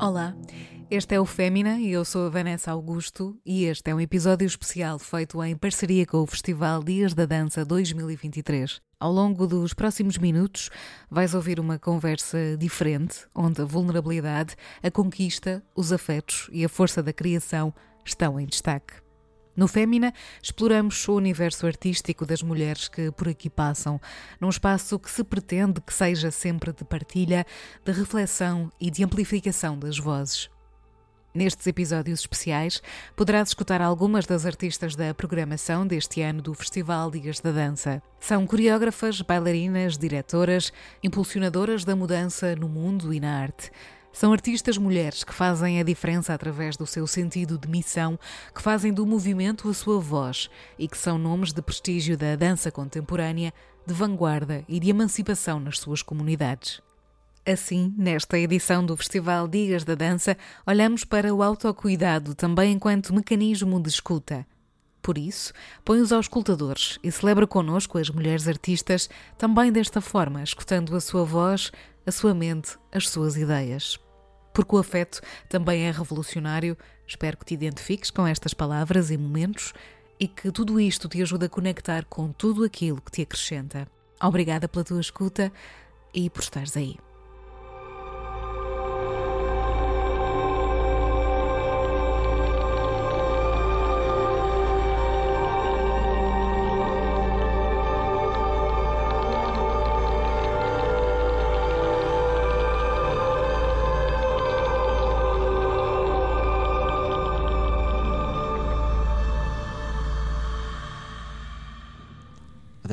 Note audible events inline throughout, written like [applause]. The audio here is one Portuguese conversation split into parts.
Olá, este é o Fémina e eu sou a Vanessa Augusto e este é um episódio especial feito em parceria com o Festival Dias da Dança 2023. Ao longo dos próximos minutos vais ouvir uma conversa diferente, onde a vulnerabilidade, a conquista, os afetos e a força da criação estão em destaque. No Fémina, exploramos o universo artístico das mulheres que por aqui passam, num espaço que se pretende que seja sempre de partilha, de reflexão e de amplificação das vozes. Nestes episódios especiais, poderás escutar algumas das artistas da programação deste ano do Festival Dias da Dança. São coreógrafas, bailarinas, diretoras, impulsionadoras da mudança no mundo e na arte. São artistas mulheres que fazem a diferença através do seu sentido de missão, que fazem do movimento a sua voz e que são nomes de prestígio da dança contemporânea, de vanguarda e de emancipação nas suas comunidades. Assim, nesta edição do Festival Dias da Dança, olhamos para o autocuidado também enquanto mecanismo de escuta. Por isso, põe-os aos escutadores e celebra connosco as mulheres artistas também desta forma, escutando a sua voz, a sua mente, as suas ideias. Porque o afeto também é revolucionário, espero que te identifiques com estas palavras e momentos e que tudo isto te ajude a conectar com tudo aquilo que te acrescenta. Obrigada pela tua escuta e por estares aí.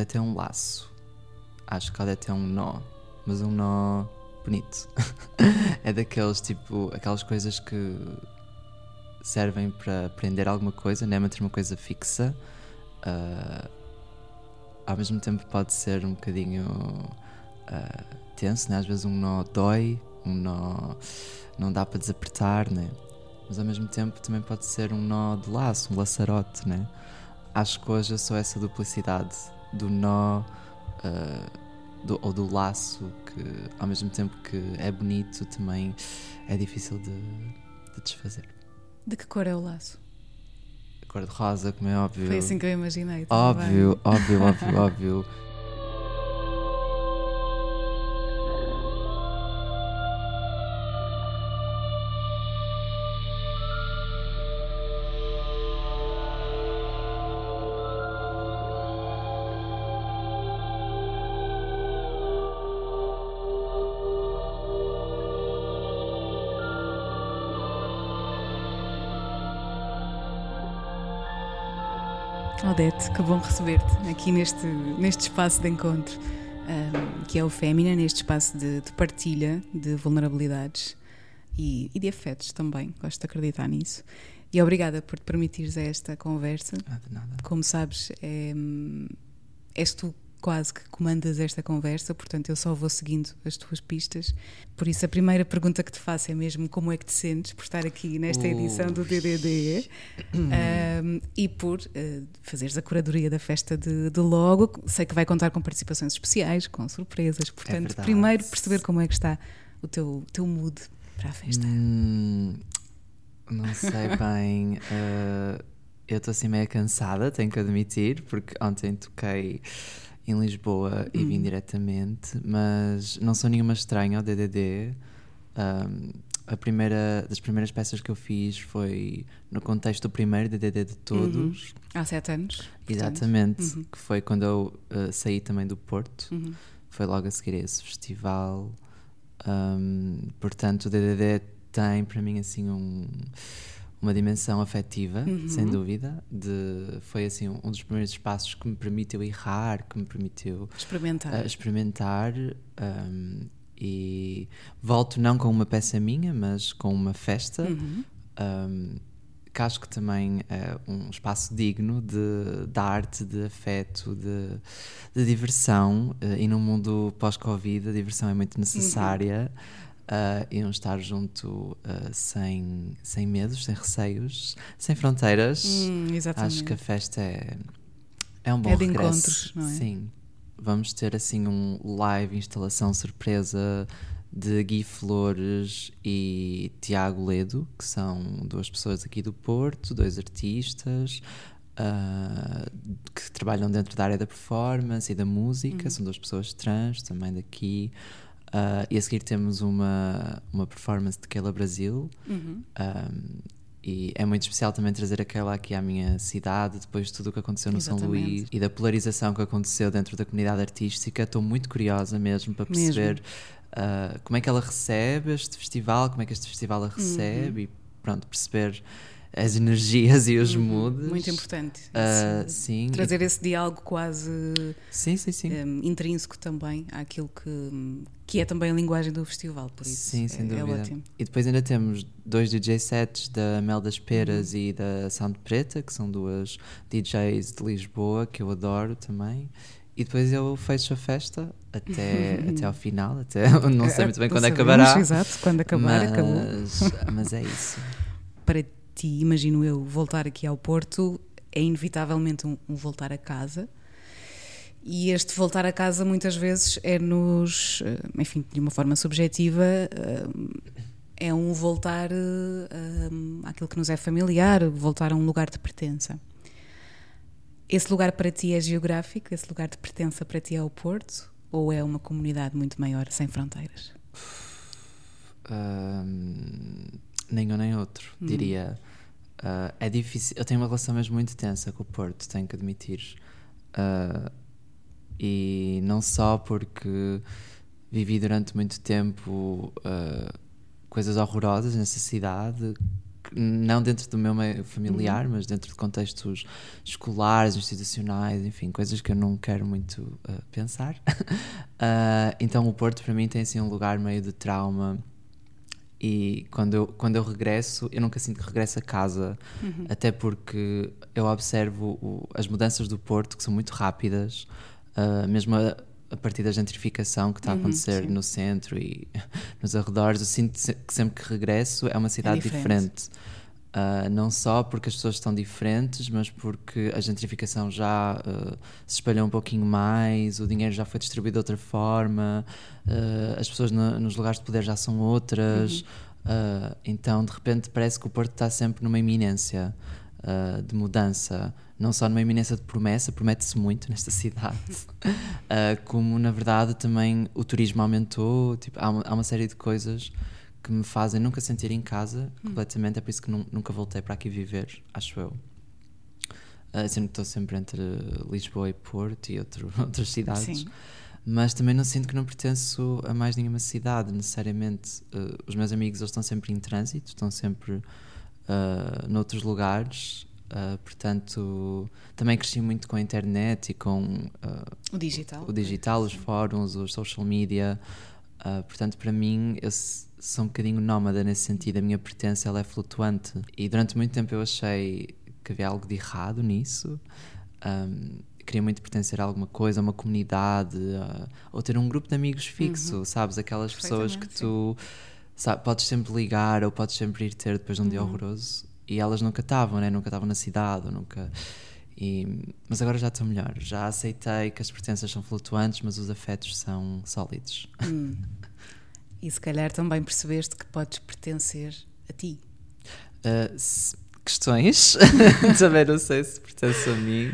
Odete é um laço. Acho que Odete é um nó, mas um nó bonito. [laughs] é daqueles tipo, aquelas coisas que servem para prender alguma coisa, não é manter uma coisa fixa. Uh, ao mesmo tempo pode ser um bocadinho uh, tenso, né? às vezes um nó dói, um nó não dá para desapertar, né? mas ao mesmo tempo também pode ser um nó de laço, um laçarote. Né? Acho que hoje eu sou essa duplicidade do nó uh, do, ou do laço que ao mesmo tempo que é bonito também é difícil de, de desfazer. De que cor é o laço? Cor de rosa, como é óbvio. Foi assim que eu imaginei. Óbvio, óbvio, [laughs] óbvio, óbvio. Que bom receber-te aqui neste, neste espaço de encontro, um, que é o Fémina, neste espaço de, de partilha de vulnerabilidades e, e, de afetos também, gosto de acreditar nisso. E obrigada por te permitires esta conversa. Nada, nada. Como sabes, é, és tu quase que comandas esta conversa, portanto eu só vou seguindo as tuas pistas. Por isso a primeira pergunta que te faço é mesmo como é que te sentes por estar aqui nesta edição do DDD um, e por uh, fazeres a curadoria da festa de, de, logo. Sei que vai contar com participações especiais, com surpresas, portanto é primeiro perceber como é que está o teu, teu mood para a festa. Hum, não sei bem. Uh, [laughs] eu estou assim meio cansada, tenho que admitir, porque ontem toquei em Lisboa e vim hum. diretamente, mas não sou nenhuma estranha ao DDD. Um, a primeira das primeiras peças que eu fiz foi no contexto do primeiro DDD de todos. Uhum. Há sete anos. Exatamente, uhum. que foi quando eu uh, saí também do Porto. Uhum. Foi logo a seguir a esse festival. Um, portanto, o DDD tem para mim assim um uma dimensão afetiva, uhum. sem dúvida. De, foi assim um, dos primeiros espaços que me permitiu errar, que me permitiu experimentar. Uh, experimentar um, e volto não com uma peça minha, mas com uma festa. Uhum. Um, que acho que também é um espaço digno de, de arte, de afeto, de, de diversão. Uh, e num mundo pós-Covid, a diversão é muito necessária. Uhum uh, iam estar junto uh, sem, sem medos, sem receios, sem fronteiras. Hum, Acho que a festa é, é um bom é de regresso. encontros, não é? Sim. Vamos ter assim um live instalação surpresa de Gui Flores e Tiago Ledo, que são duas pessoas aqui do Porto, dois artistas. Uh, que trabalham dentro da área da performance e da música, uhum. são duas pessoas trans também daqui. Uh, e a seguir temos uma, uma performance de Keila Brasil. Uhum. Um, e é muito especial também trazer aquela aqui à minha cidade, depois de tudo o que aconteceu no Exatamente. São Luís e da polarização que aconteceu dentro da comunidade artística. Estou muito curiosa mesmo para perceber uh, como é que ela recebe este festival, como é que este festival a recebe uhum. e pronto, perceber as energias e os uhum. moods. Muito importante. Uh, sim. Trazer esse diálogo quase sim, sim, sim. Um, intrínseco também àquilo que, que é também a linguagem do festival, por isso sim, sem é, dúvida. é ótimo. E depois ainda temos dois DJ sets da Mel das Peras uhum. e da Sound Preta, que são duas DJs de Lisboa que eu adoro também. E depois eu fecho a festa até, [laughs] até ao final, até [laughs] não sei muito bem quando sabemos, acabará. Exato, quando acabar, mas, acabou. Mas é isso. [laughs] Para ti, imagino eu, voltar aqui ao Porto é inevitavelmente um, um, voltar a casa. E este voltar a casa muitas vezes é nos, eh, enfim, de uma forma subjetiva, eh, é um voltar eh, àquilo que nos é familiar, voltar a um lugar de pertença. Esse lugar para ti é geográfico? Esse lugar de pertença para ti é o Porto? Ou é uma comunidade muito maior, sem fronteiras? Um, nenhum nem outro, hum. diria. Uh, é difícil. Eu tenho uma relação mesmo muito tensa com o Porto, tenho que admitir. Uh, e não só porque vivi durante muito tempo uh, coisas horrorosas nessa cidade, não dentro do meu meio familiar, uhum. mas dentro de contextos escolares, institucionais, enfim, coisas que eu não quero muito pensar. [laughs] então o Porto para mim tem assim um lugar meio de trauma e quando eu, quando eu regresso, eu nunca sinto que regresso a casa, uhum. até porque eu observo o, as mudanças do Porto, que são muito rápidas, uh, mesmo a, a, partir da gentrificação que está a uhum, acontecer uhum, no centro e [laughs] nos arredores. Eu sinto que sempre que regresso é uma cidade é diferente. diferente. Uh, não só porque as pessoas estão diferentes, mas porque a gentrificação já uh, se espalhou um pouquinho mais, o dinheiro já foi distribuído de outra forma, uh, as pessoas no, nos lugares de poder já são outras. Uhum. então, de repente, parece que o Porto está sempre numa iminência de mudança, não só numa iminência de promessa, promete-se muito [laughs] nesta cidade, como na verdade também o turismo aumentou. Tipo, há, uma, há uma série de coisas que me fazem nunca sentir em casa hum. completamente. É por isso que nunca voltei para aqui viver, acho eu. Uh, sempre estou sempre entre Lisboa e Porto e outro, [laughs] outras cidades. Sim. Mas também não sinto que não pertenço a mais nenhuma cidade, necessariamente. Uh, os meus amigos eles estão sempre em trânsito, estão sempre uh, noutros lugares. Uh, portanto, também cresci muito com a internet e com o digital, o digital, os fóruns, os social media. Portanto, para mim, eu sou um bocadinho nómada nesse sentido. A minha pertença ela é flutuante. E durante muito tempo eu achei que havia algo de errado nisso. Um, queria muito pertencer a alguma coisa, a uma comunidade, uh, ou ter um grupo de amigos fixo, uhum. sabes? Aquelas pessoas que tu sabe, podes sempre ligar ou podes sempre ir ter depois de um uhum. dia horroroso. E elas nunca estavam, né? Nunca estavam na cidade, nunca. E, mas agora já estou melhor. Já aceitei que as pertenças são flutuantes, mas os afetos são sólidos. Hum. [laughs] E se calhar também percebeste que podes pertencer a ti. Uh, questões, [laughs] também não sei se pertence a mim,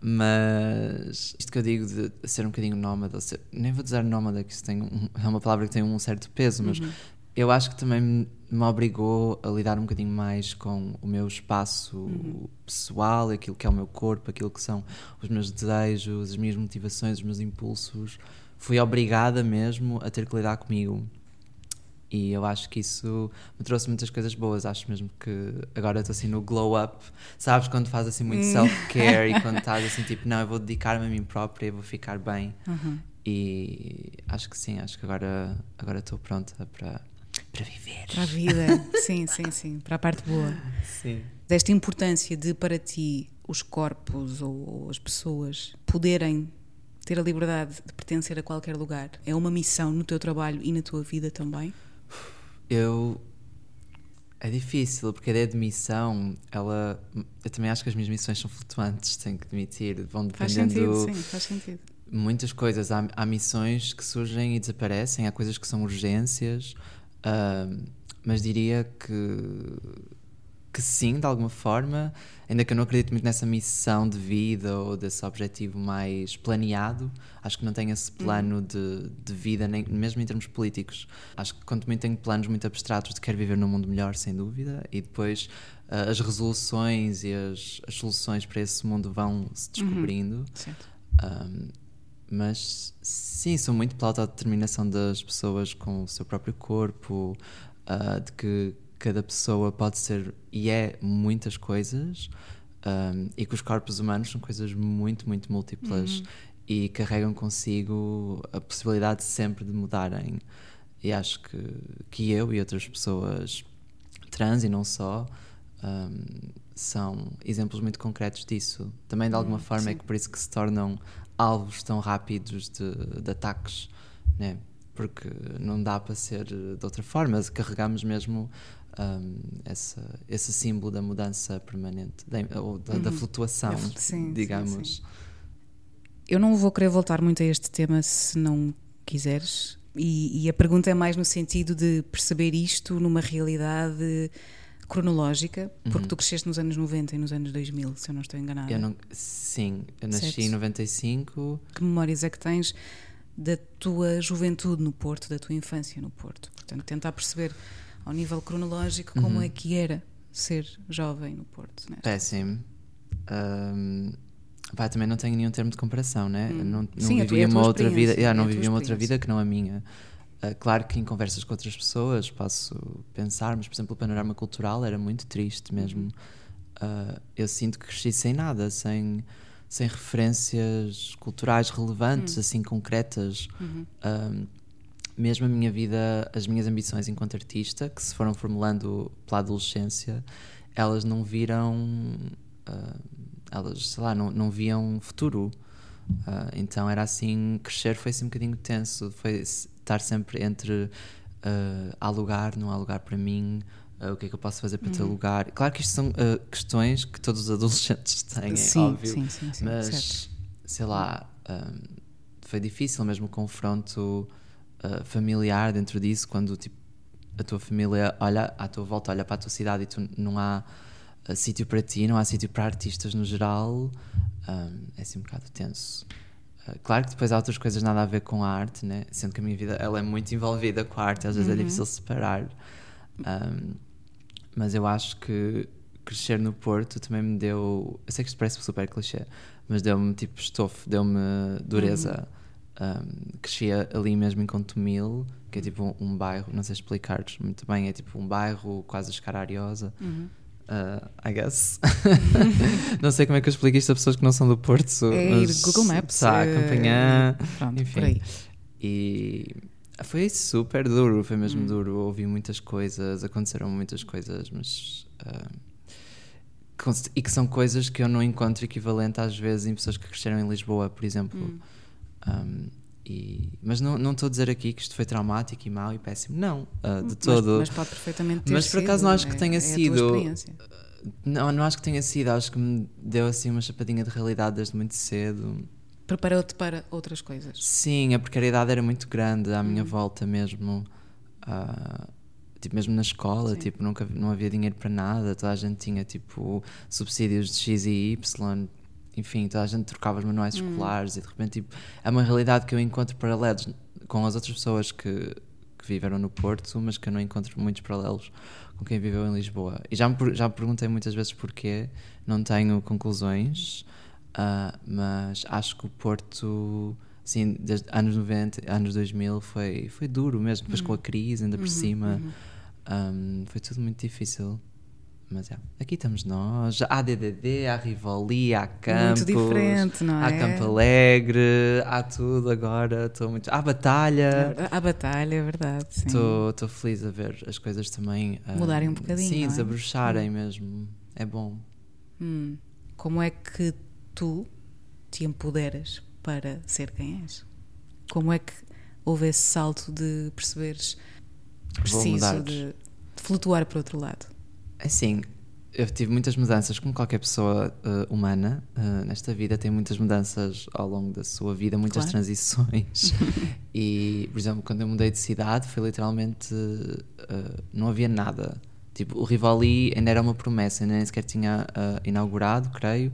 mas isto que eu digo de ser um bocadinho nómada, ser, nem vou dizer nómada, que isso tem um, é uma palavra que tem um certo peso, mas uhum. eu acho que também me obrigou a lidar um bocadinho mais com o meu espaço uhum. pessoal, aquilo que é o meu corpo, aquilo que são os meus desejos, as minhas motivações, os meus impulsos. Fui obrigada mesmo a ter que lidar comigo. E eu acho que isso me trouxe muitas coisas boas. Acho mesmo que agora estou assim no glow up. Sabes quando faz assim muito hum. self-care e quando [laughs] estás assim tipo, não, eu vou dedicar-me a mim própria e vou ficar bem. Uhum. E acho que sim, acho que agora agora estou pronta para para viver. Para a vida, [laughs] sim, sim, sim, para a parte boa. Sim. Desta importância de para ti os corpos ou as pessoas poderem ter a liberdade de pertencer a qualquer lugar. É uma missão no teu trabalho e na tua vida também? Eu. É difícil, porque a ideia de missão, ela. Eu também acho que as minhas missões são flutuantes, tenho que admitir. Vão dependendo. Faz sentido, sim, faz sentido. muitas coisas. Há, há, missões que surgem e desaparecem, há coisas que são urgências, uh, mas diria que, que sim, de alguma forma, ainda que eu não acredito muito nessa missão de vida ou desse objetivo mais planeado, acho que não tenho esse plano uhum. de, de vida, nem, mesmo em termos políticos. Acho que quanto muito tenho planos muito abstratos de quero viver num mundo melhor, sem dúvida, e depois uh, as resoluções e as, as, soluções para esse mundo vão se uhum. descobrindo. Uhum. Um, mas sim, sou muito pela autodeterminação das pessoas com o seu próprio corpo, uh, de que cada pessoa pode ser e é muitas coisas, um, e que os corpos humanos são coisas muito, muito múltiplas uhum. e carregam consigo a possibilidade sempre de mudarem. E acho que, que eu e outras pessoas trans e não só um, são exemplos muito concretos disso. Também de alguma uhum, forma é sim. é que por isso que se tornam alvos tão rápidos de, de ataques, né? porque não dá para ser de outra forma. Carregamos mesmo um, essa, esse símbolo da mudança permanente, da, ou da, uhum. da flutuação, sim, digamos. Sim, sim. Eu não vou querer voltar muito a este tema se não quiseres, e, e a pergunta é mais no sentido de perceber isto numa realidade cronológica, porque uhum. tu cresceste nos anos 90 e nos anos 2000, se eu não estou enganada. Eu não, sim, eu nasci certo. em 95. Que memórias é que tens da tua juventude no Porto, da tua infância no Porto? Portanto, tentar perceber ao nível cronológico como uhum. é que era ser jovem no Porto. Nesta. Péssimo. Um, pá, também não tenho nenhum termo de comparação, né? Hum. Não, não Sim, vivi uma outra vida, yeah, não vivi uma outra vida que não a minha. Uh, claro que em conversas com outras pessoas posso pensar, mas por exemplo, o panorama cultural era muito triste mesmo. Uh, eu sinto que cresci sem nada, sem, sem referências culturais relevantes, uhum. assim concretas. Uhum. Uh, mesmo a minha vida, as minhas ambições enquanto artista, que se foram formulando pela adolescência, elas não viram. elas, sei lá, não, não viam futuro. então era assim, crescer foi assim um bocadinho tenso. Foi estar sempre entre uh, há lugar, não há lugar para mim, uh, o que é que eu posso fazer para uhum. ter lugar. Claro que isto são uh, questões que todos os adolescentes [laughs] têm, sim, óbvio, sim, sim, sim, mas certo. sei lá, um, foi difícil mesmo o confronto uh, familiar dentro disso, quando tipo, a tua família olha à tua volta, olha para a tua cidade e tu não há sítio para ti, não há sítio para artistas no geral, um, é assim um bocado tenso. Claro que depois há outras coisas nada a ver com a arte, né? sendo que a minha vida ela é muito envolvida com a arte, às vezes é uhum. é difícil separar. Um, mas eu acho que crescer no Porto também me deu. Eu sei que isto parece super clichê, mas deu-me tipo estofo, deu-me dureza. Uhum. Um, crescia ali mesmo em Contumil, que é tipo um, um bairro, não sei explicar-te muito bem, é tipo um bairro quase a escara ariosa. Uhum Uh, I guess. [laughs] não sei como é que eu explico isto a pessoas que não são do Porto. É mas, Google Maps. Tá, acompanhar. Pronto, enfim. E foi super duro, foi mesmo hum. duro. Ouvi muitas coisas, aconteceram muitas coisas, mas. Uh, e que são coisas que eu não encontro equivalente às vezes em pessoas que cresceram em Lisboa, por exemplo. Hum. Um, e, mas não, não estou a dizer aqui que isto foi traumático e mau e péssimo, não, uh, de todo. Mas, mas, pode perfeitamente ter Mas por acaso sido, não acho que é, tenha é sido. Não, não acho que tenha sido, acho que me deu assim uma chapadinha de realidade desde muito cedo. Preparou-te para outras coisas? Sim, a precariedade era muito grande à minha hum. volta mesmo. Uh, tipo, mesmo na escola, Sim. tipo, nunca, não havia dinheiro para nada, toda a gente tinha tipo subsídios de X e Y, enfim, toda a gente trocava os manuais hum. escolares e de repente tipo, é uma realidade que eu encontro paralelos com as outras pessoas que, que viveram no Porto, mas que eu não encontro muitos paralelos com quem viveu em Lisboa. E já me, já me perguntei muitas vezes porquê, não tenho conclusões, uh, mas acho que o Porto, assim, desde anos 90, anos 2000, foi, foi duro mesmo, depois com a crise, ainda por uhum, cima, uhum. um, foi tudo muito difícil. Mas é, aqui estamos nós. Há DDD, há Rivoli, há Campos. Muito diferente, não é? Há Campo Alegre, há tudo agora. Estou muito. Há Batalha. Há Batalha, é verdade. Estou feliz a ver as coisas também. Ah, Mudarem um bocadinho. Sim, é? desabrocharem mesmo. É bom. Hum. Como é que tu te empoderas para ser quem és? Como é que houve esse salto de perceberes preciso de, de flutuar para outro lado? Assim, eu tive muitas mudanças, como qualquer pessoa uh, humana uh, nesta vida, tem muitas mudanças ao longo da sua vida, muitas Claro. transições. [laughs] e, por exemplo, quando eu mudei de cidade, foi literalmente. uh, não havia nada. Tipo, o Rivoli ainda era uma promessa, ainda nem sequer tinha inaugurado, creio.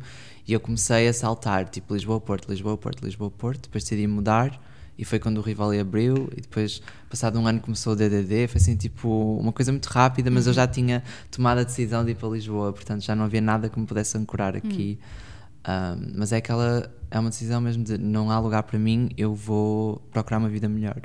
E eu comecei a saltar, tipo, Lisboa-Porto, Lisboa-Porto, Lisboa-Porto. Depois decidi mudar. E foi quando o Rivoli abriu. E depois, passado um ano, começou o DDD. Foi assim, tipo, uma coisa muito rápida, mas eu já tinha tomado a decisão de ir para Lisboa. Portanto, já não havia nada que me pudesse ancorar aqui. Um, mas é aquela. É uma decisão mesmo de não há lugar para mim, eu vou procurar uma vida melhor.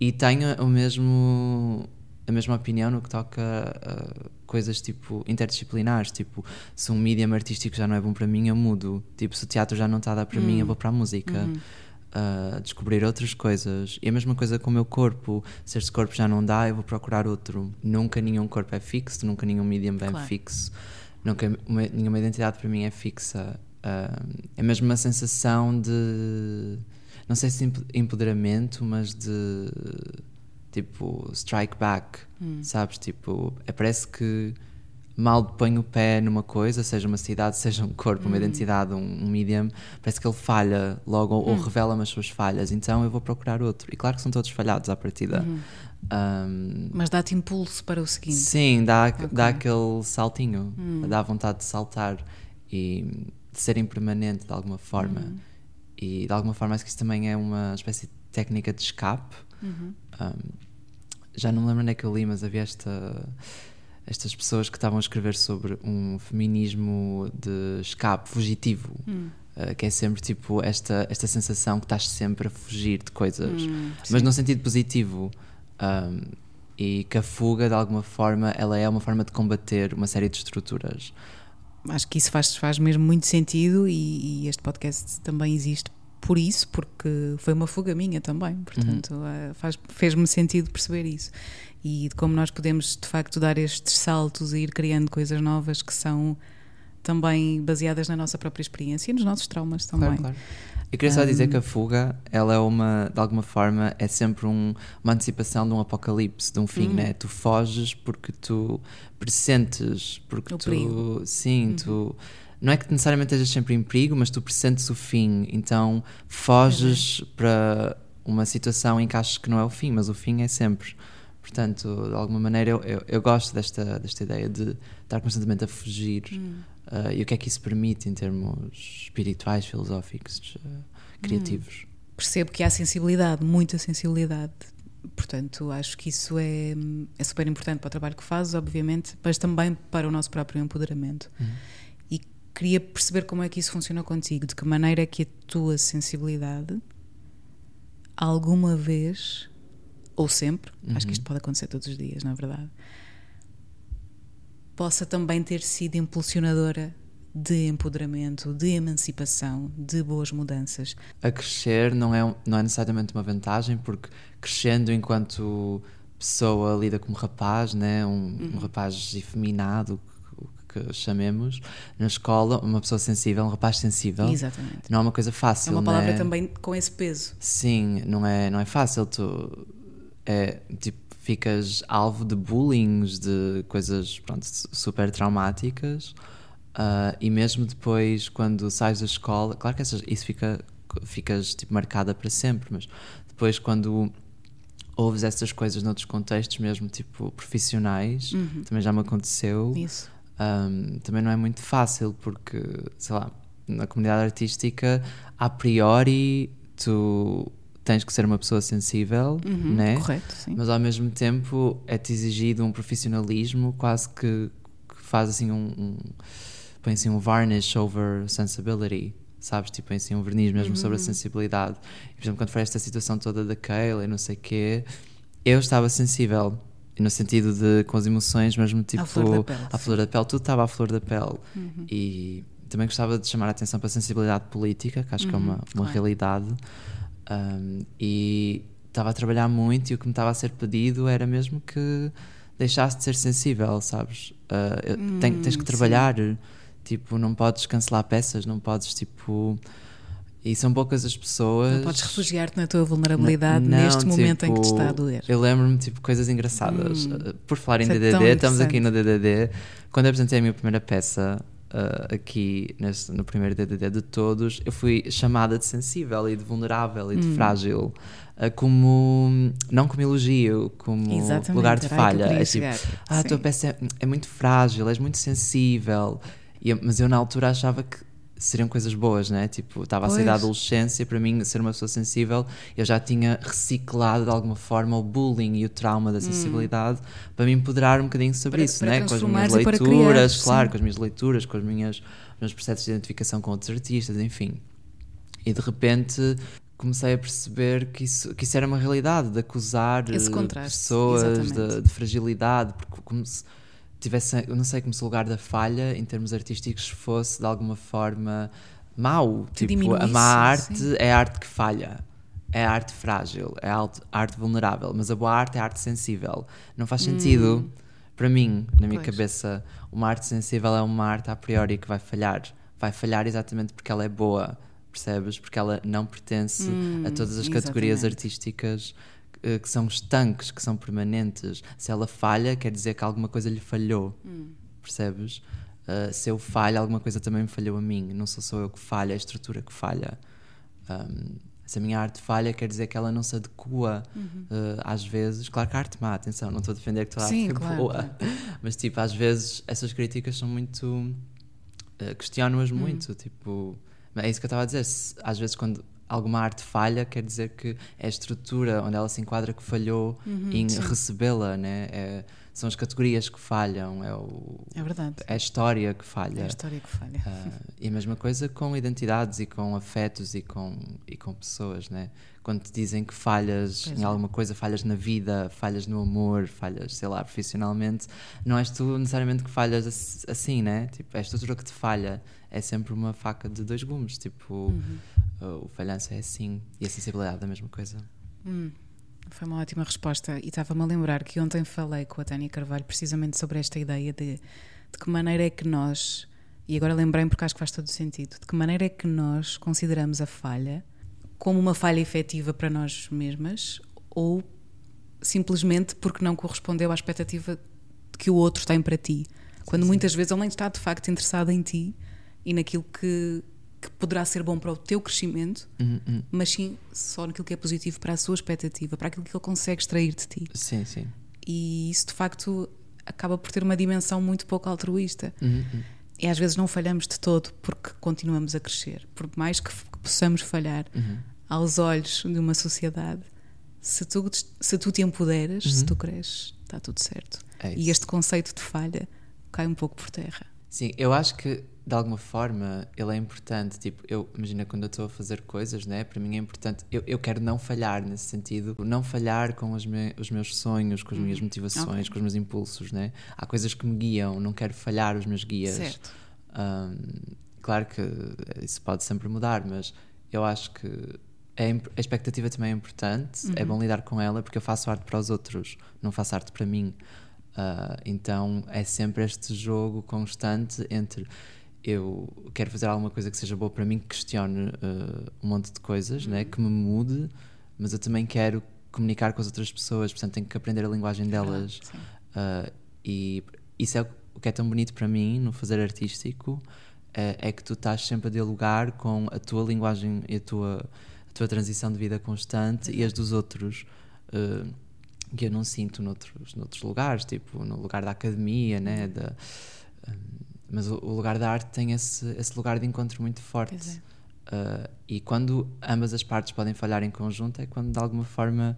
E tenho o mesmo. A mesma opinião no que toca a coisas tipo interdisciplinares, tipo se um medium artístico já não é bom para mim, eu mudo. Tipo, se o teatro já não está a dar para mim, eu vou para a música. Uh, descobrir outras coisas. E a mesma coisa com o meu corpo. Se este corpo já não dá, eu vou procurar outro. Nunca nenhum corpo é fixo, nunca nenhum medium é Claro. fixo. Nunca uma- nenhuma identidade para mim é fixa. Uh, é mesmo uma sensação de. Não sei se empo- empoderamento, mas de. Tipo, strike back. Sabes? Tipo, é, parece que mal ponho o pé numa coisa, seja uma cidade, [laughs] seja um corpo, uma identidade, um, um medium, parece que ele falha logo ou, ou revela-me as suas falhas. Então eu vou procurar outro. E claro que são todos falhados à partida. Um, Mas dá-te impulso para o seguinte. Sim, dá, dá aquele saltinho, dá vontade de saltar e de ser impermanente de alguma forma. E de alguma forma acho que isso também é uma espécie de técnica de escape. Um, já não me lembro onde é que eu li, mas havia esta, estas pessoas que estavam a escrever sobre um feminismo de escape fugitivo. uh, que é sempre tipo esta, esta sensação que estás sempre a fugir de coisas, mas num sentido positivo. Um, e que a fuga, de alguma forma, ela é uma forma de combater uma série de estruturas. Acho que isso faz, faz mesmo muito sentido e, e este podcast também existe por isso, porque foi uma fuga minha também. Portanto, eh, faz- fez-me sentido perceber isso. E de como nós podemos, de facto, dar estes saltos e ir criando coisas novas que são também baseadas na nossa própria experiência e nos nossos traumas também. Claro, claro. Eu queria só dizer que a fuga, ela é uma, de alguma forma, é sempre um- uma antecipação de um apocalipse, de um fim, né? Tu foges porque tu pressentes, porque O tu, perigo. sim, tu não é que necessariamente estejas sempre em perigo, mas tu pressentes o fim, então foges para uma situação em que achas que não é o fim, mas o fim é sempre. Portanto, de alguma maneira, eu, eu, eu gosto desta, desta ideia de estar constantemente a fugir. Uh, e o que é que isso permite em termos espirituais, filosóficos, uh, criativos? percebo que há sensibilidade, muita sensibilidade. Portanto, acho que isso é, é super importante para o trabalho que fazes, obviamente, mas também para o nosso próprio empoderamento. E queria perceber como é que isso funciona contigo, de que maneira é que a tua sensibilidade alguma vez, ou sempre, acho que isto pode acontecer todos os dias, na verdade, possa também ter sido impulsionadora de empoderamento, de emancipação, de boas mudanças. A crescer não é, não é necessariamente uma vantagem, porque crescendo enquanto pessoa lida como rapaz, né? um, um rapaz efeminado, que, que chamemos, na escola, uma pessoa sensível, um rapaz sensível, Exatamente. não é uma coisa fácil. É uma palavra né? também com esse peso. Sim, não é, não é fácil. Tu é, tipo, ficas alvo de bullying, de coisas pronto, su- super traumáticas. ah, e mesmo depois, quando sais da escola, claro que essas, isso fica, ficas tipo, marcada para sempre, mas depois, quando ouves essas coisas noutros contextos, mesmo tipo profissionais, também já me aconteceu. Isso. Um, também não é muito fácil porque, sei lá, na comunidade artística, a priori, tu tens que ser uma pessoa sensível, né? Correto, sim. Mas ao mesmo tempo é-te exigido um profissionalismo quase que, que faz assim um, um põe assim um varnish over sensibility, sabes? Tipo, põe assim um verniz mesmo sobre a sensibilidade. E, por exemplo, quando foi esta situação toda da Kayla e não sei o quê, eu estava sensível. No sentido de, com as emoções mesmo, tipo... flor da pele, flor da pele, tudo estava à flor da pele. E também gostava de chamar a atenção para a sensibilidade política, que acho que é uma, uma claro. realidade. Um, e estava a trabalhar muito e o que me estava a ser pedido era mesmo que deixasse de ser sensível, sabes? Uh, tem- tens que trabalhar, tipo, não podes cancelar peças, não podes, tipo. E são poucas as pessoas. Não podes refugiar-te na tua vulnerabilidade Não, neste momento em que te tipo, está a doer. Eu lembro-me, tipo, coisas engraçadas. Uh, Por falar em Isso é DDD, estamos aqui no DDD. Quando eu apresentei a minha primeira peça, uh, aqui neste, no primeiro DDD de todos, eu fui chamada de sensível e de vulnerável e de Hum. frágil. uh, como. Não como elogio, como Exatamente, lugar de falha. É tipo, ah, a tua peça é, é muito frágil, és muito sensível. E mas eu na altura achava que seriam coisas boas, né? Tipo, estava a sair da adolescência, para mim, ser uma pessoa sensível, eu já tinha reciclado de alguma forma o bullying e o trauma da sensibilidade para me empoderar um bocadinho sobre Para- isso, para né? Com as minhas leituras, criares, claro, sim. com as minhas leituras, com as minhas, os meus processos de identificação com outros artistas, enfim. E de repente comecei a perceber que isso, que isso era uma realidade, de acusar eh, pessoas de, de fragilidade, porque como se tivesse, eu não sei como se o lugar da falha em termos artísticos fosse de alguma forma mau. Te Tipo, a má arte sim. é a arte que falha. É a arte frágil, é a arte, vulnerável, mas a boa arte é a arte sensível. Não faz sentido, para mim, na minha Hum. Pois. cabeça, uma arte sensível é uma arte a priori que vai falhar. Vai falhar exatamente porque ela é boa, percebes? Porque ela não pertence a todas as categorias Hum, exatamente. artísticas eh, que são estanques, que são permanentes. Se ela falha, quer dizer que alguma coisa lhe falhou, Hum. percebes? Uh, se eu falho, alguma coisa também me falhou a mim. Não sou só eu que falha, é a estrutura que falha. Um, se a minha arte falha, quer dizer que ela não se adequa uh, às vezes. Claro que a arte má, atenção, não estou a defender que toda a Sim, arte é claro, boa. claro. [laughs] Mas tipo, às vezes essas críticas são muito. uh, questionam-as Hum. muito. Tipo, é isso que eu estava a dizer. se- às vezes, quando alguma arte falha, quer dizer que é a estrutura onde ela se enquadra que falhou em Uhum, sim. recebê-la, né? É- são as categorias que falham, é, o, É verdade. é a história que falha. É a história que falha. Ah, e a mesma coisa com identidades e com afetos e com, e com pessoas, né? Quando te dizem que falhas Pois em é. alguma coisa, falhas na vida, falhas no amor, falhas, sei lá, profissionalmente, não és tu necessariamente que falhas ass- assim, né? Tipo, é a estrutura que te falha. É sempre uma faca de dois gumes. Tipo, Uhum. ah, o falhanço é assim. E a sensibilidade é a mesma coisa. Hum, foi uma ótima resposta. E estava-me a lembrar que ontem falei com a Tânia Carvalho precisamente sobre esta ideia de, de que maneira é que nós, e agora lembrei-me porque acho que faz todo o sentido, de que maneira é que nós consideramos a falha como uma falha efetiva para nós mesmas ou simplesmente porque não correspondeu à expectativa que o outro tem para ti. Quando muitas vezes ele nem está de facto interessado em ti e naquilo que, que poderá ser bom para o teu crescimento, Uhum, uhum. mas sim só naquilo que é positivo para a sua expectativa, para aquilo que ele consegue extrair de ti. Sim, sim. E isso de facto acaba por ter uma dimensão muito pouco altruísta. Uhum, uhum. E às vezes não falhamos de todo porque continuamos a crescer. Por mais que, possamos falhar Uhum. aos olhos de uma sociedade, se tu, se tu te empoderas, se tu cresces, está tudo certo. É e este conceito de falha cai um pouco por terra. Sim, eu acho que de alguma forma ele é importante. Tipo, eu imagina quando eu estou a fazer coisas, né? Para mim é importante. Eu, eu quero não falhar nesse sentido, não falhar com os, me- os meus sonhos, com as minhas motivações, Uhum. Ok. com os meus impulsos, né? Há coisas que me guiam, não quero falhar os meus guias. Certo. Ahm, claro que isso pode sempre mudar, mas eu acho que é a expectativa também é importante. É bom lidar com ela porque eu faço arte para os outros, não faço arte para mim. Ah, então é sempre este jogo constante entre eu quero fazer alguma coisa que seja boa para mim, que questione ah, um monte de coisas, né, que me mude, mas eu também quero comunicar com as outras pessoas, portanto tenho que aprender a linguagem delas. Sim. Uh, e isso é o que é tão bonito para mim no fazer artístico é, é que tu estás sempre a dialogar com a tua linguagem e a tua, a tua transição de vida constante e as dos outros uh, que eu não sinto noutros, noutros lugares, tipo no lugar da academia, né? Da, um, mas o, o lugar da arte tem esse, esse lugar de encontro muito forte. É. Uh, e quando ambas as partes podem falhar em conjunto é quando de alguma forma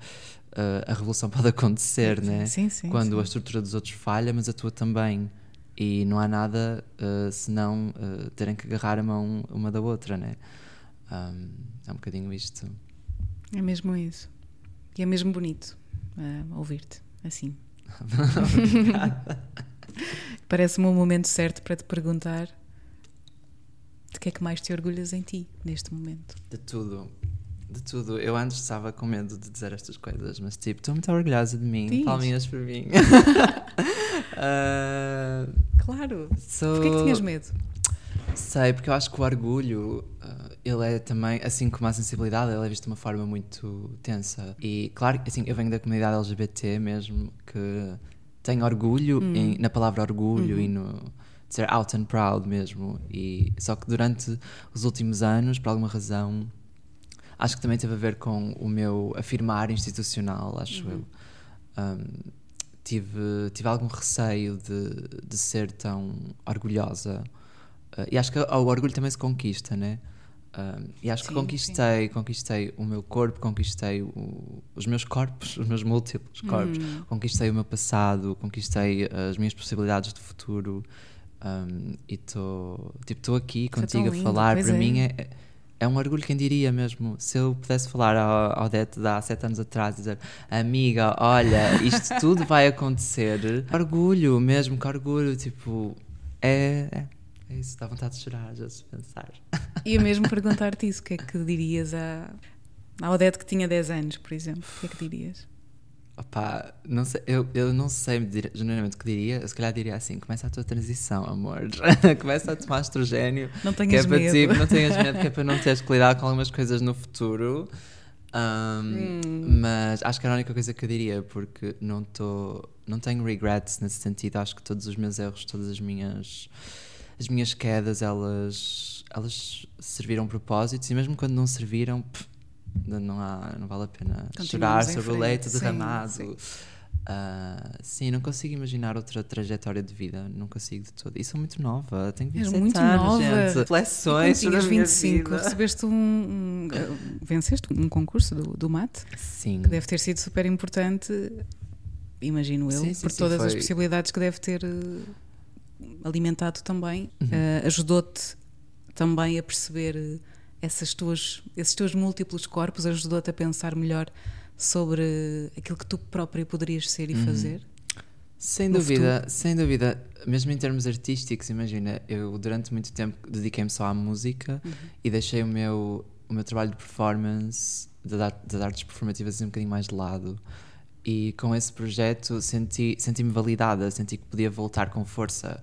uh, a revolução [laughs] pode acontecer, né? Sim, sim. quando sim. a estrutura dos outros falha, mas a tua também. E não há nada uh, senão terem que agarrar a mão uma da outra, né? Um, é um bocadinho isto. É mesmo isso. E é mesmo bonito ouvir-te assim. [laughs] [laughs] Parece-me um momento certo para te perguntar de que é que mais te orgulhas em ti neste momento. De tudo. De tudo. Eu antes estava com medo de dizer estas coisas, mas tipo, estou muito orgulhosa de mim. Diz. Palminhas para mim. Uh, [laughs] Claro. sou... Porquê que tinhas medo? Sei, porque eu acho que o orgulho Uh, ele é também, assim como a sensibilidade, ele é visto de uma forma muito tensa. E claro, assim, eu venho da comunidade LGBT mesmo, que tem orgulho hum. em, na palavra orgulho uhum. e no de ser out and proud mesmo. E, só que durante os últimos anos, por alguma razão, acho que também teve a ver com o meu afirmar institucional, acho uhum. eu. Um, tive, tive algum receio de, de ser tão orgulhosa. Uh, e acho que o orgulho também se conquista, né? Uh, e acho sim, que conquistei, sim. conquistei o meu corpo, conquistei o, os meus corpos, os meus múltiplos corpos, hum. conquistei o meu passado, conquistei as minhas possibilidades de futuro um, e estou tipo, aqui contigo a falar. Para é. mim é, é um orgulho, quem diria mesmo. Se eu pudesse falar ao, ao Dete de há sete anos atrás, dizer amiga, olha, isto [laughs] tudo vai acontecer. Orgulho mesmo, que orgulho, tipo, é, é, é isso, dá vontade de chorar, já se pensar. Ia mesmo perguntar-te isso, o que é que dirias à, à Odete que tinha 10 anos, por exemplo? O que é que dirias? Opá, não sei, eu, eu não sei genuinamente o que diria. Eu se calhar diria assim: começa a tua transição, amor. [laughs] começa a tomar estrogênio. Não tenhas que é medo. Ti, não tenhas medo, que é para não teres que lidar com algumas coisas no futuro. Um, hum. Mas acho que era a única coisa que eu diria, porque não, tô, não tenho regrets nesse sentido. Acho que todos os meus erros, todas as minhas, as minhas quedas, elas, elas serviram propósitos e mesmo quando não serviram. Pff, não, há, não vale a pena chorar sobre o leite derramado. Sim, sim. Uh, sim, não consigo imaginar outra trajetória de vida, não consigo de todo. E sou muito nova, tenho 27 muito anos, nova. gente. Reflexões sobre 25, recebeste um, um, venceste um concurso do, do mate? Sim. Que deve ter sido super importante, imagino eu, sim, sim, por todas foi... as possibilidades que deve ter eh, alimentado também. Uhum. Uh, Ajudou-te também a perceber essas tuas, esses teus múltiplos corpos ajudou-te a pensar melhor sobre aquilo que tu próprio poderias ser e uhum. fazer? Sem dúvida, futuro? sem dúvida. Mesmo em termos artísticos, imagina, eu durante muito tempo dediquei-me só à música uhum. e deixei o meu, o meu trabalho de performance, das artes performativas, um bocadinho mais de lado. E com esse projeto senti-me senti validada, senti que podia voltar com força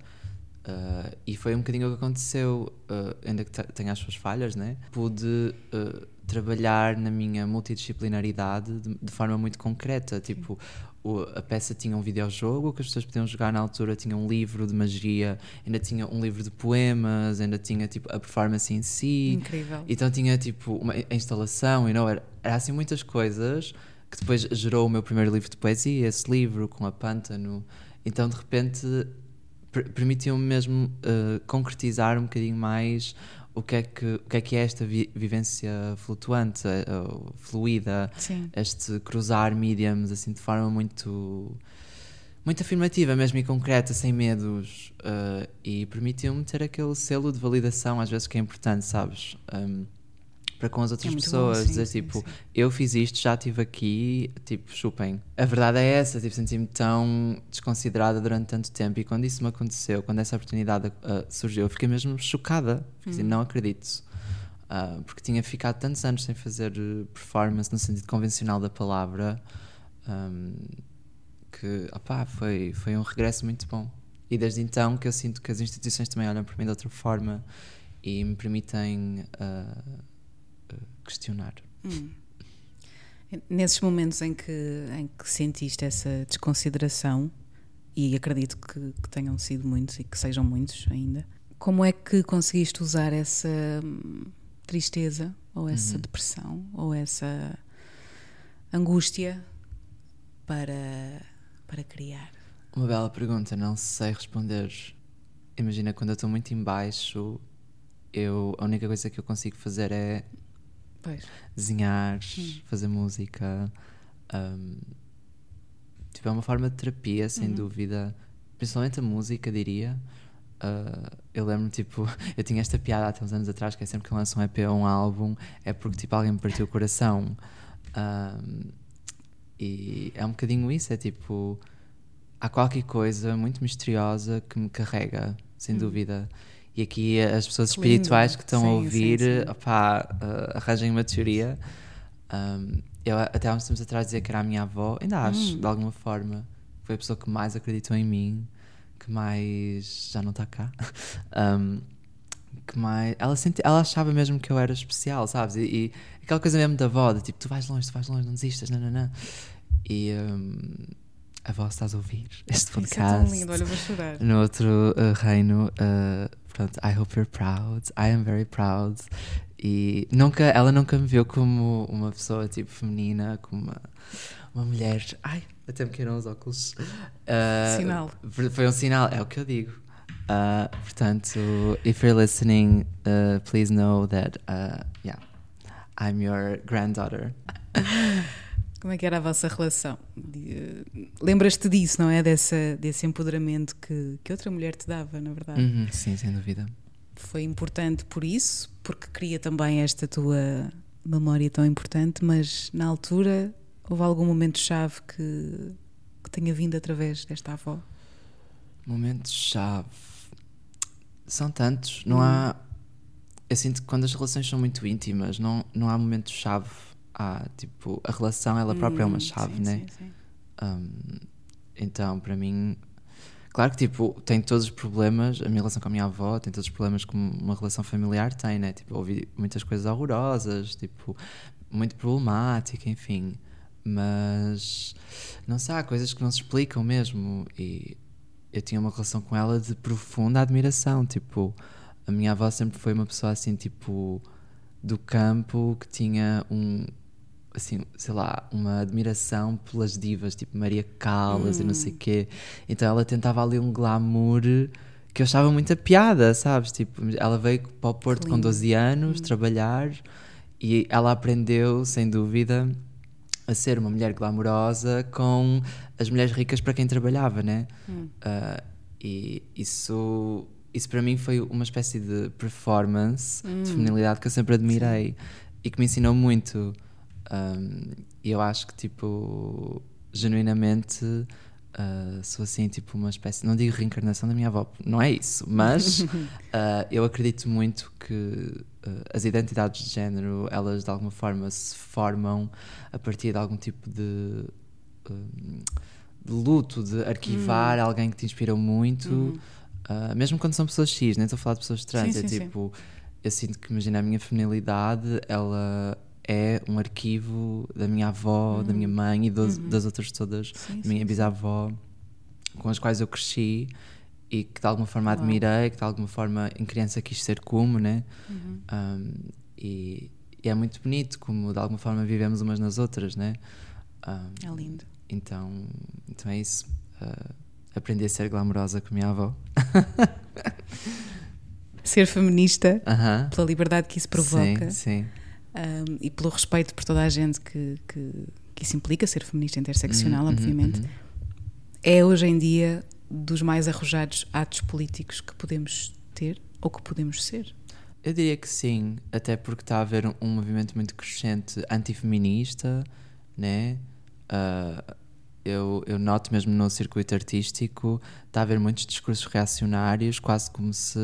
Uh, e foi um bocadinho o que aconteceu, uh, ainda que tenha as suas falhas, né? pude uh, trabalhar na minha multidisciplinaridade de, de forma muito concreta. Tipo, o, a peça tinha um videojogo que as pessoas podiam jogar na altura, tinha um livro de magia, ainda tinha um livro de poemas, ainda tinha tipo a performance em si. Incrível. Então tinha tipo uma instalação, e não era, era assim muitas coisas que depois gerou o meu primeiro livro de poesia, esse livro com a pântano. Então de repente permitiu-me mesmo uh, concretizar um bocadinho mais o que é que, o que, é, que é esta vi vivência flutuante, uh, fluida, Sim. este cruzar mediums assim de forma muito muito afirmativa mesmo e concreta, sem medos uh, e permitiu-me ter aquele selo de validação às vezes que é importante, sabes? Um, para com as outras é pessoas, bom, sim, dizer sim, tipo, sim. eu fiz isto, já estive aqui, tipo, chupem. A verdade é essa, tipo, senti-me tão desconsiderada durante tanto tempo e quando isso me aconteceu, quando essa oportunidade uh, surgiu, eu fiquei mesmo chocada, hum. não acredito. Uh, porque tinha ficado tantos anos sem fazer performance no sentido convencional da palavra um, que opá, foi, foi um regresso muito bom. E desde então que eu sinto que as instituições também olham para mim de outra forma e me permitem uh, questionar. Hum. Nesses momentos em que, em que sentiste essa desconsideração, e acredito que, que, tenham sido muitos e que sejam muitos ainda, como é que conseguiste usar essa hum, tristeza, ou essa uhum. depressão, ou essa angústia para, para criar? Uma bela pergunta, não sei responder. Imagina, quando eu estou muito em baixo, eu, a única coisa que eu consigo fazer é Pois. desenhar, hum. fazer música. Um, tipo, é uma forma de terapia, sem uhum. dúvida. Principalmente a música, diria. Uh, eu lembro, tipo, [laughs] eu tinha esta piada há uns anos atrás, que é sempre que eu lanço um EP ou um álbum, é porque, tipo, alguém me partiu o coração. Um, e é um bocadinho isso, é tipo, há qualquer coisa muito misteriosa que me carrega, sem hum. dúvida. E aqui as pessoas espirituais que estão sim, a ouvir, sim, sim. Opá, uh, arranjem uma teoria. Um, eu até há uns tempos atrás dizia que era a minha avó, ainda acho, hum. de alguma forma. Foi a pessoa que mais acreditou em mim, que mais já não está cá. [laughs] Um, que mais. Ela, senti, ela achava mesmo que eu era especial, sabes? E, e aquela coisa mesmo da avó, de tipo, tu vais longe, tu vais longe, não desistas, não, não, não. E um, a avó, estás a ouvir [laughs] este podcast. Isso é tão lindo, olha, vou chorar. No outro uh, reino, uh, pronto, I hope you're proud, I am very proud. E nunca, ela nunca me viu como uma pessoa tipo feminina, como uma, uma mulher. Ai, até me queiram os óculos. Uh, sinal. Foi um sinal, é o que eu digo. Uh, portanto, if you're listening, uh, please know that, uh, yeah, I'm your granddaughter. [laughs] Como é que era a vossa relação? Uh, lembras-te disso, não é? Dessa, desse empoderamento que, que outra mulher te dava, na verdade? Uhum, sim, sem dúvida. Foi importante por isso, porque cria também esta tua memória tão importante, mas na altura houve algum momento-chave que, que tenha vindo através desta avó? Momentos-chave. São tantos. Não hum. há. Eu sinto que quando as relações são muito íntimas, não, não há momento-chave. Há, tipo, a relação ela própria hum, é uma hum, chave, sim, né? Sim, sim. Um, então, para mim, Claro que, tipo, tem todos os problemas, a minha relação com a minha avó tem todos os problemas que uma relação familiar tem, né? Tipo, ouvi muitas coisas horrorosas, tipo, muito problemática, enfim. Mas, não sei, há coisas que não se explicam mesmo. E eu tinha uma relação com ela de profunda admiração, tipo, a minha avó sempre foi uma pessoa assim, tipo, do campo, que tinha um, assim, sei lá, uma admiração pelas divas, tipo Maria Callas hum. e não sei o hum. quê. Então ela tentava ali um glamour que eu achava muita piada, sabes? Tipo, ela veio para o Porto com 12 anos hum. trabalhar e ela aprendeu, sem dúvida, a ser uma mulher glamourosa com as mulheres ricas para quem trabalhava, né? Hum. Uh, e isso, isso para mim foi uma espécie de performance hum. de feminilidade que eu sempre admirei Sim. e que me ensinou muito. E eu acho que, tipo, genuinamente uh, sou assim, tipo, uma espécie. Não digo reencarnação da minha avó, não é isso, mas uh, [laughs] eu acredito muito que uh, as identidades de género, elas de alguma forma se formam a partir de algum tipo de. de luto, de arquivar hum. alguém que te inspirou muito, uhum. mesmo quando são pessoas X, nem estou a falar de pessoas trans, sim, é sim, tipo, sim. eu sinto que, imagina, a minha feminilidade, ela é um arquivo da minha avó, uhum. da minha mãe e dos, uhum. das outras todas, sim, da minha sim, bisavó, com as quais eu cresci e que de alguma forma Uau. admirei, que de alguma forma em criança quis ser como, né? Uhum. Um, e, e, é muito bonito como de alguma forma vivemos umas nas outras, né? Um, é lindo. Então, então é isso. Uh, aprendi a ser glamourosa com a minha avó. ser feminista, uh -huh. pela liberdade que isso provoca. Sim, sim um, e pelo respeito por toda a gente que, que, que isso implica, ser feminista interseccional, uhum, obviamente, uhum. é hoje em dia dos mais arrojados atos políticos que podemos ter ou que podemos ser. Eu diria que sim, até porque está a haver um, um movimento muito crescente antifeminista, né? Uh, eu, eu noto mesmo no circuito artístico, está a haver muitos discursos reacionários, quase como se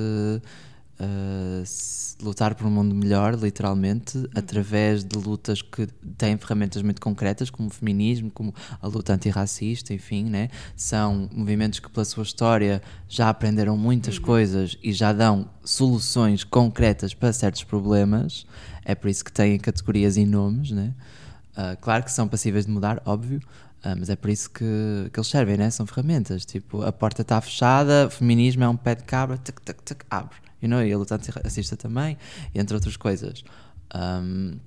uh, lutar por um mundo melhor, literalmente, uhum. através de lutas que têm ferramentas muito concretas, como o feminismo, como a luta antirracista, enfim, né? São movimentos que, pela sua história, já aprenderam muitas uhum. coisas e já dão soluções concretas para certos problemas. É por isso que têm categorias e nomes, né? Uh, claro que são passíveis de mudar, óbvio, Uh, mas é por isso que, que eles servem, né? São ferramentas. Tipo, a porta está fechada, o feminismo é um pé de cabra, tac, tac, tac, abre you know, e a luta antirracista também, entre outras coisas. Um,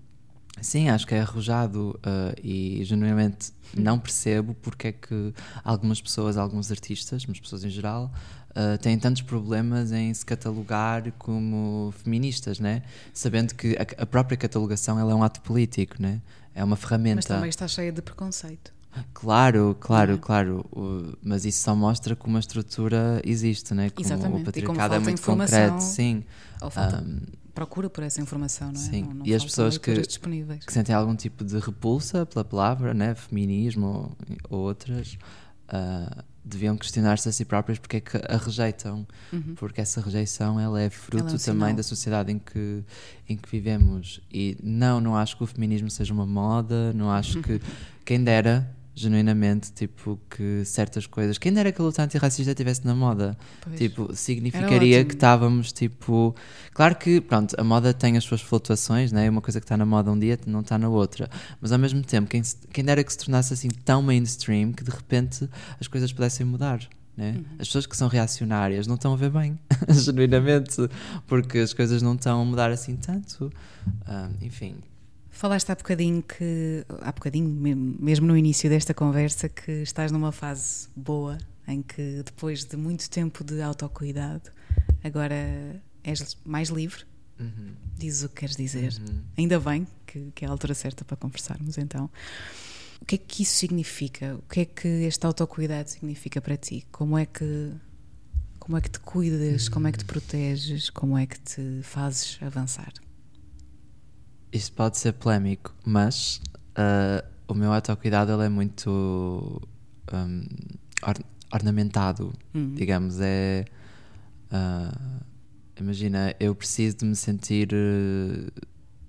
sim, acho que é arrojado uh, e genuinamente não percebo porque é que algumas pessoas, alguns artistas, mas pessoas em geral, uh, têm tantos problemas em se catalogar como feministas, né? Sabendo que a, a própria catalogação ela é um ato político, né? É uma ferramenta. Mas também está cheia de preconceito. Claro, claro, é. claro. O, mas isso só mostra que uma estrutura existe, né? Como Exatamente. o patriarcado é muito concreto, sim. Ou falta um, procura por essa informação, não é? Sim, não, não e as pessoas que, que sentem algum tipo de repulsa pela palavra, né? Feminismo ou, ou outras. Uh, deviam questionar-se a si próprias porque é que a rejeitam uhum. porque essa rejeição ela é fruto ela é um também da sociedade em que em que vivemos e não não acho que o feminismo seja uma moda não acho que [laughs] quem dera genuinamente, tipo, que certas coisas. Quem dera que a luta antirracista estivesse na moda? Pois. Tipo, significaria que estávamos, tipo. Claro que, pronto, a moda tem as suas flutuações, né? Uma coisa que está na moda um dia não está na outra. Mas ao mesmo tempo, quem, quem dera que se tornasse assim tão mainstream que de repente as coisas pudessem mudar. Né? Uhum. As pessoas que são reacionárias não estão a ver bem, [laughs] genuinamente, porque as coisas não estão a mudar assim tanto. Ah, enfim, Falaste há bocadinho que, há bocadinho, me- mesmo no início desta conversa, que estás numa fase boa, em que depois de muito tempo de autocuidado, agora és mais livre, Uhum, dizes o que queres dizer. uhum. Ainda bem que, que é a altura certa para conversarmos então. O que é que isso significa? O que é que este autocuidado significa para ti? Como é que como é que te cuidas? Como é que te proteges? Como é que te fazes avançar? Isto pode ser polémico, mas ah, o meu autocuidado ele é muito hum, or- ornamentado, Hum. digamos. É. ah, imagina, eu preciso de me sentir eh,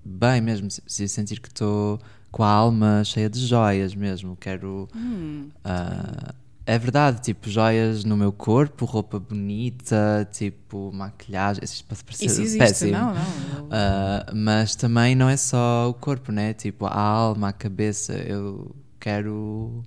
bem mesmo, preciso sentir que estou com a alma cheia de joias mesmo. Quero. Hum. ah, é verdade, tipo, joias no meu corpo, roupa bonita, tipo, maquilhagem. Pode parecer Isso existe, péssimo. não, não. Uh, mas também não é só o corpo, né? Tipo, a alma, a cabeça. Eu quero.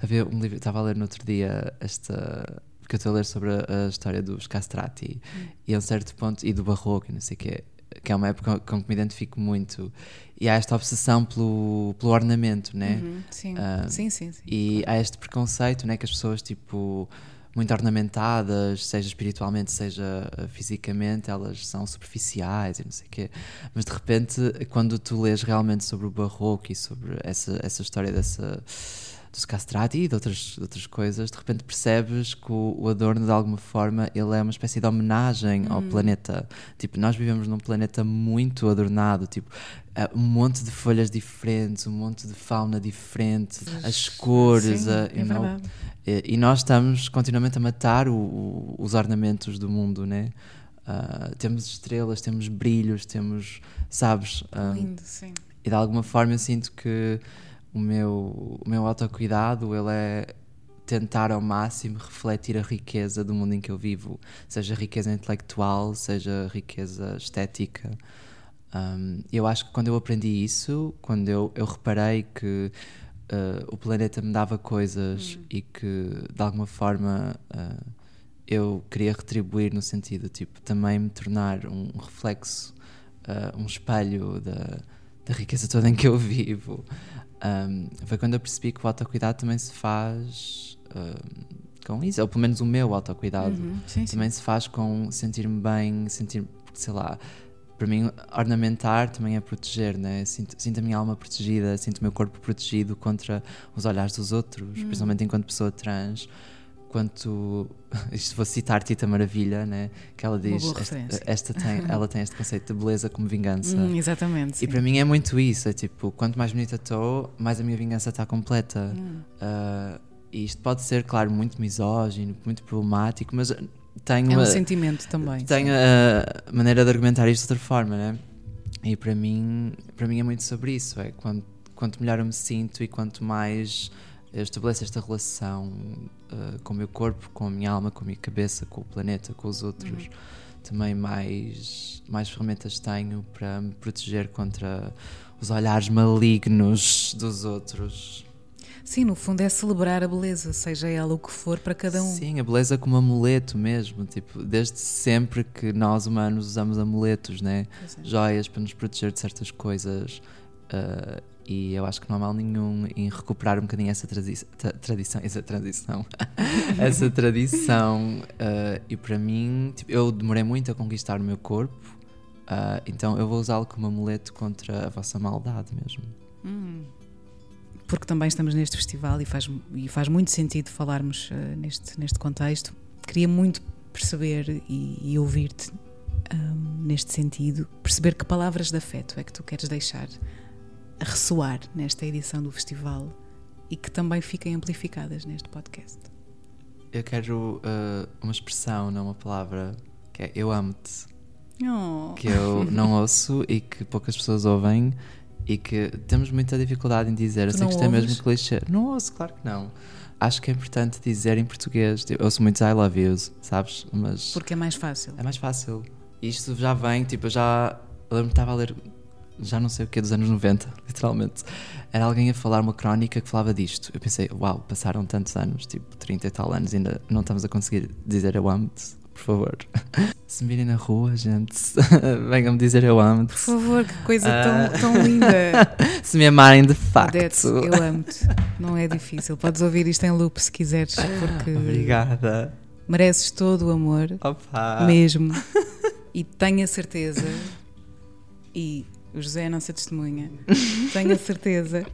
Havia um livro, estava a ler no outro dia esta. Porque eu estou a ler sobre a, a história dos castrati e a um certo ponto. e do barroco e não sei o quê. Que é uma época com que me identifico muito. E há esta obsessão pelo, pelo ornamento, né? Uhum, sim. Ah, sim, sim, sim. E há este preconceito, né, que as pessoas, tipo, muito ornamentadas, seja espiritualmente, seja uh, fisicamente, elas são superficiais e não sei o quê. Mas de repente, quando tu lês realmente sobre o barroco e sobre essa, essa história dessa dos castrati e de outras, de outras coisas, de repente percebes que o, o adorno, de alguma forma, ele é uma espécie de homenagem ao planeta. Tipo, nós vivemos num planeta muito adornado, tipo, uh, um monte de folhas diferentes, um monte de fauna diferente, as cores, Sim, a- é know, e, e nós estamos continuamente a matar o- o- os ornamentos do mundo, né? Ah, temos estrelas, temos brilhos, temos, sabes? Ah, Lindo, sim. e de alguma forma eu sinto que o meu, o meu autocuidado ele é tentar ao máximo refletir a riqueza do mundo em que eu vivo, seja riqueza intelectual, seja riqueza estética. Um, eu acho que quando eu aprendi isso, quando eu, eu reparei que uh, o planeta me dava coisas e que de alguma forma uh, eu queria retribuir no sentido tipo também me tornar um reflexo, uh, um espelho da, da riqueza toda em que eu vivo. Um, foi quando eu percebi que o autocuidado também se faz um, com isso, ou pelo menos o meu autocuidado Uhum, sim, sim. também se faz com sentir-me bem, sentir sei lá, para mim ornamentar também é proteger, né? Sinto, sinto a minha alma protegida, sinto o meu corpo protegido contra os olhares dos outros, Hum. principalmente enquanto pessoa trans. Quanto [laughs] isto vou citar Tita Maravilha, né? Que ela diz esta, esta tem, [laughs] ela tem este conceito de beleza como vingança. Hum, exatamente. E sim. para mim é muito isso, é tipo, quanto mais bonita estou, mais a minha vingança está completa. Hum. Ah, e isto pode ser, claro, muito misógino, muito problemático, mas tenho É um uma, sentimento também. tenho a maneira de argumentar isto de outra forma, né? E para mim, para mim é muito sobre isso, é quanto, quanto melhor eu me sinto e quanto mais eu estabeleço esta relação ah, com o meu corpo, com a minha alma, com a minha cabeça, com o planeta, com os outros, também mais, mais ferramentas tenho para me proteger contra os olhares malignos dos outros. Sim, no fundo é celebrar a beleza, seja ela o que for para cada um. Sim, a beleza como amuleto mesmo, tipo, desde sempre que nós humanos usamos amuletos, né? É. Joias para nos proteger de certas coisas. ah, e eu acho que não há mal nenhum em recuperar um bocadinho essa tradi- tra- tradição, essa transição, [laughs] essa tradição. ah, e para mim, tipo, eu demorei muito a conquistar o meu corpo, ah, então eu vou usá-lo como amuleto contra a vossa maldade mesmo. Hum. Porque também estamos neste festival e faz, e faz muito sentido falarmos eh, neste, neste contexto. Queria muito perceber e, e ouvir-te ahm, neste sentido, perceber que palavras de afeto é que tu queres deixar a ressoar nesta edição do festival e que também fiquem amplificadas neste podcast. Eu quero ah, uma expressão, não uma palavra, que é eu amo-te. Oh. que eu [laughs] não ouço e que poucas pessoas ouvem e que temos muita dificuldade em dizer. Tu Eu sei que isto é mesmo clichê. Não ouço, claro que não. Acho que é importante dizer em português. Tipo, Eu ouço muitos I love yous, sabes? Mas Porque é mais fácil. é mais fácil. Isto já vem, tipo, eu já. Eu lembro que estava a ler, já não sei o que, dos anos 90, [laughs] literalmente. Era alguém a falar uma crónica que falava disto. Eu pensei, uau, passaram tantos anos, tipo 30 e tal anos, ainda não estamos a conseguir dizer eu amo-te, por favor. [laughs] Se me virem na rua, gente, [laughs] venham-me dizer eu amo-te. Por favor, que coisa Ah. tão, tão linda. Se me amarem de facto. Odete, eu amo-te. Não é difícil. Podes ouvir isto em loop se quiseres, porque Obrigada. mereces todo o amor, Opa. mesmo. E tenho a certeza, e o José é a nossa testemunha, [laughs] tenho a certeza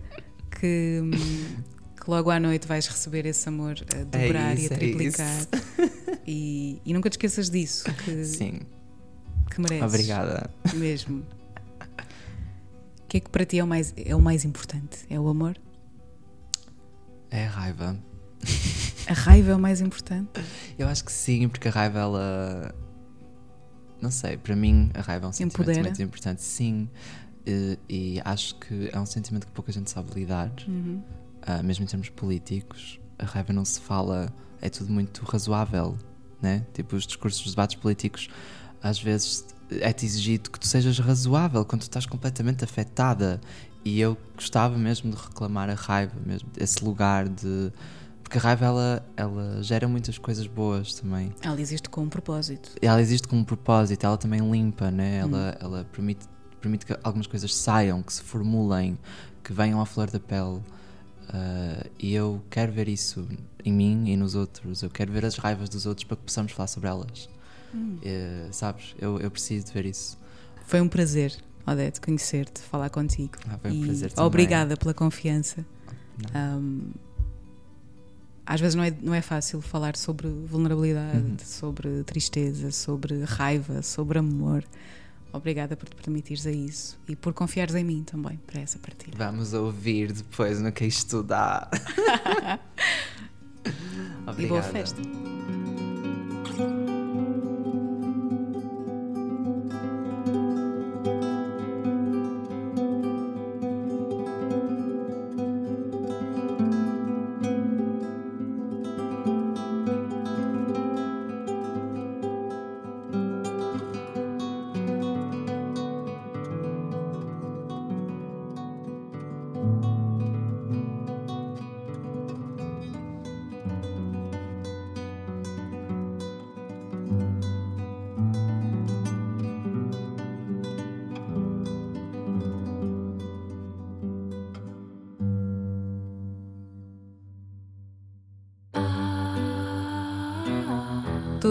que, que logo à noite vais receber esse amor a dobrar isso, e a é triplicar. e, e nunca te esqueças disso, que, Sim, que mereces. obrigada. Mesmo. O que é que para ti é o mais, é o mais importante? É o amor? É a raiva. A raiva é o mais importante? Eu acho que sim, porque a raiva, ela. Não sei, para mim a raiva é um sentimento Empodera? muito importante, sim. E, e acho que é um sentimento que pouca gente sabe lidar, Uhum. ah, mesmo em termos políticos. A raiva não se fala, é tudo muito razoável, né? Tipo, os discursos, os debates políticos, às vezes é-te exigido que tu sejas razoável quando tu estás completamente afetada. E eu gostava mesmo de reclamar a raiva, mesmo, esse lugar de. Porque a raiva ela, ela gera muitas coisas boas também. Ela existe com um propósito. Ela existe com um propósito, ela também limpa, né? Hum. Ela, ela permite, permite que algumas coisas saiam, que se formulem, que venham à flor da pele. Ah, e eu quero ver isso em mim e nos outros. Eu quero ver as raivas dos outros para que possamos falar sobre elas. Hum. Eh, sabes? Eu, eu preciso de ver isso. Foi um prazer, Odete, conhecer-te, falar contigo. Ah, foi um e prazer também. obrigada pela confiança. Um, às vezes não é, não é fácil falar sobre vulnerabilidade, Uhum. sobre tristeza, sobre raiva, sobre amor. Obrigada por te permitires a isso e por confiares em mim também para essa partilha. Vamos ouvir depois no que isto dá. [laughs] [laughs] E boa festa.